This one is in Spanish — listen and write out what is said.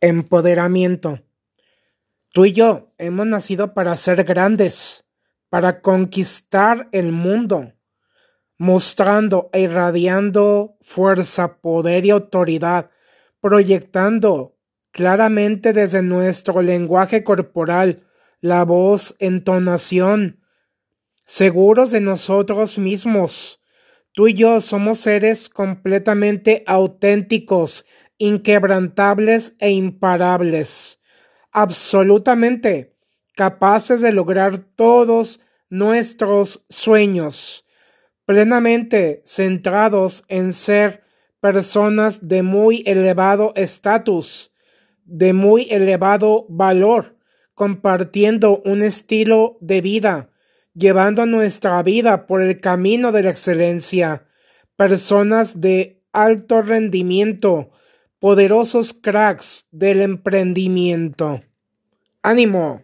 Empoderamiento. Tú y yo hemos nacido para ser grandes, para conquistar el mundo, mostrando e irradiando fuerza, poder y autoridad, proyectando claramente desde nuestro lenguaje corporal, la voz, entonación, seguros de nosotros mismos. Tú y yo somos seres completamente auténticos inquebrantables e imparables, absolutamente capaces de lograr todos nuestros sueños, plenamente centrados en ser personas de muy elevado estatus, de muy elevado valor, compartiendo un estilo de vida, llevando nuestra vida por el camino de la excelencia, personas de alto rendimiento, poderosos cracks del emprendimiento. ¡Ánimo!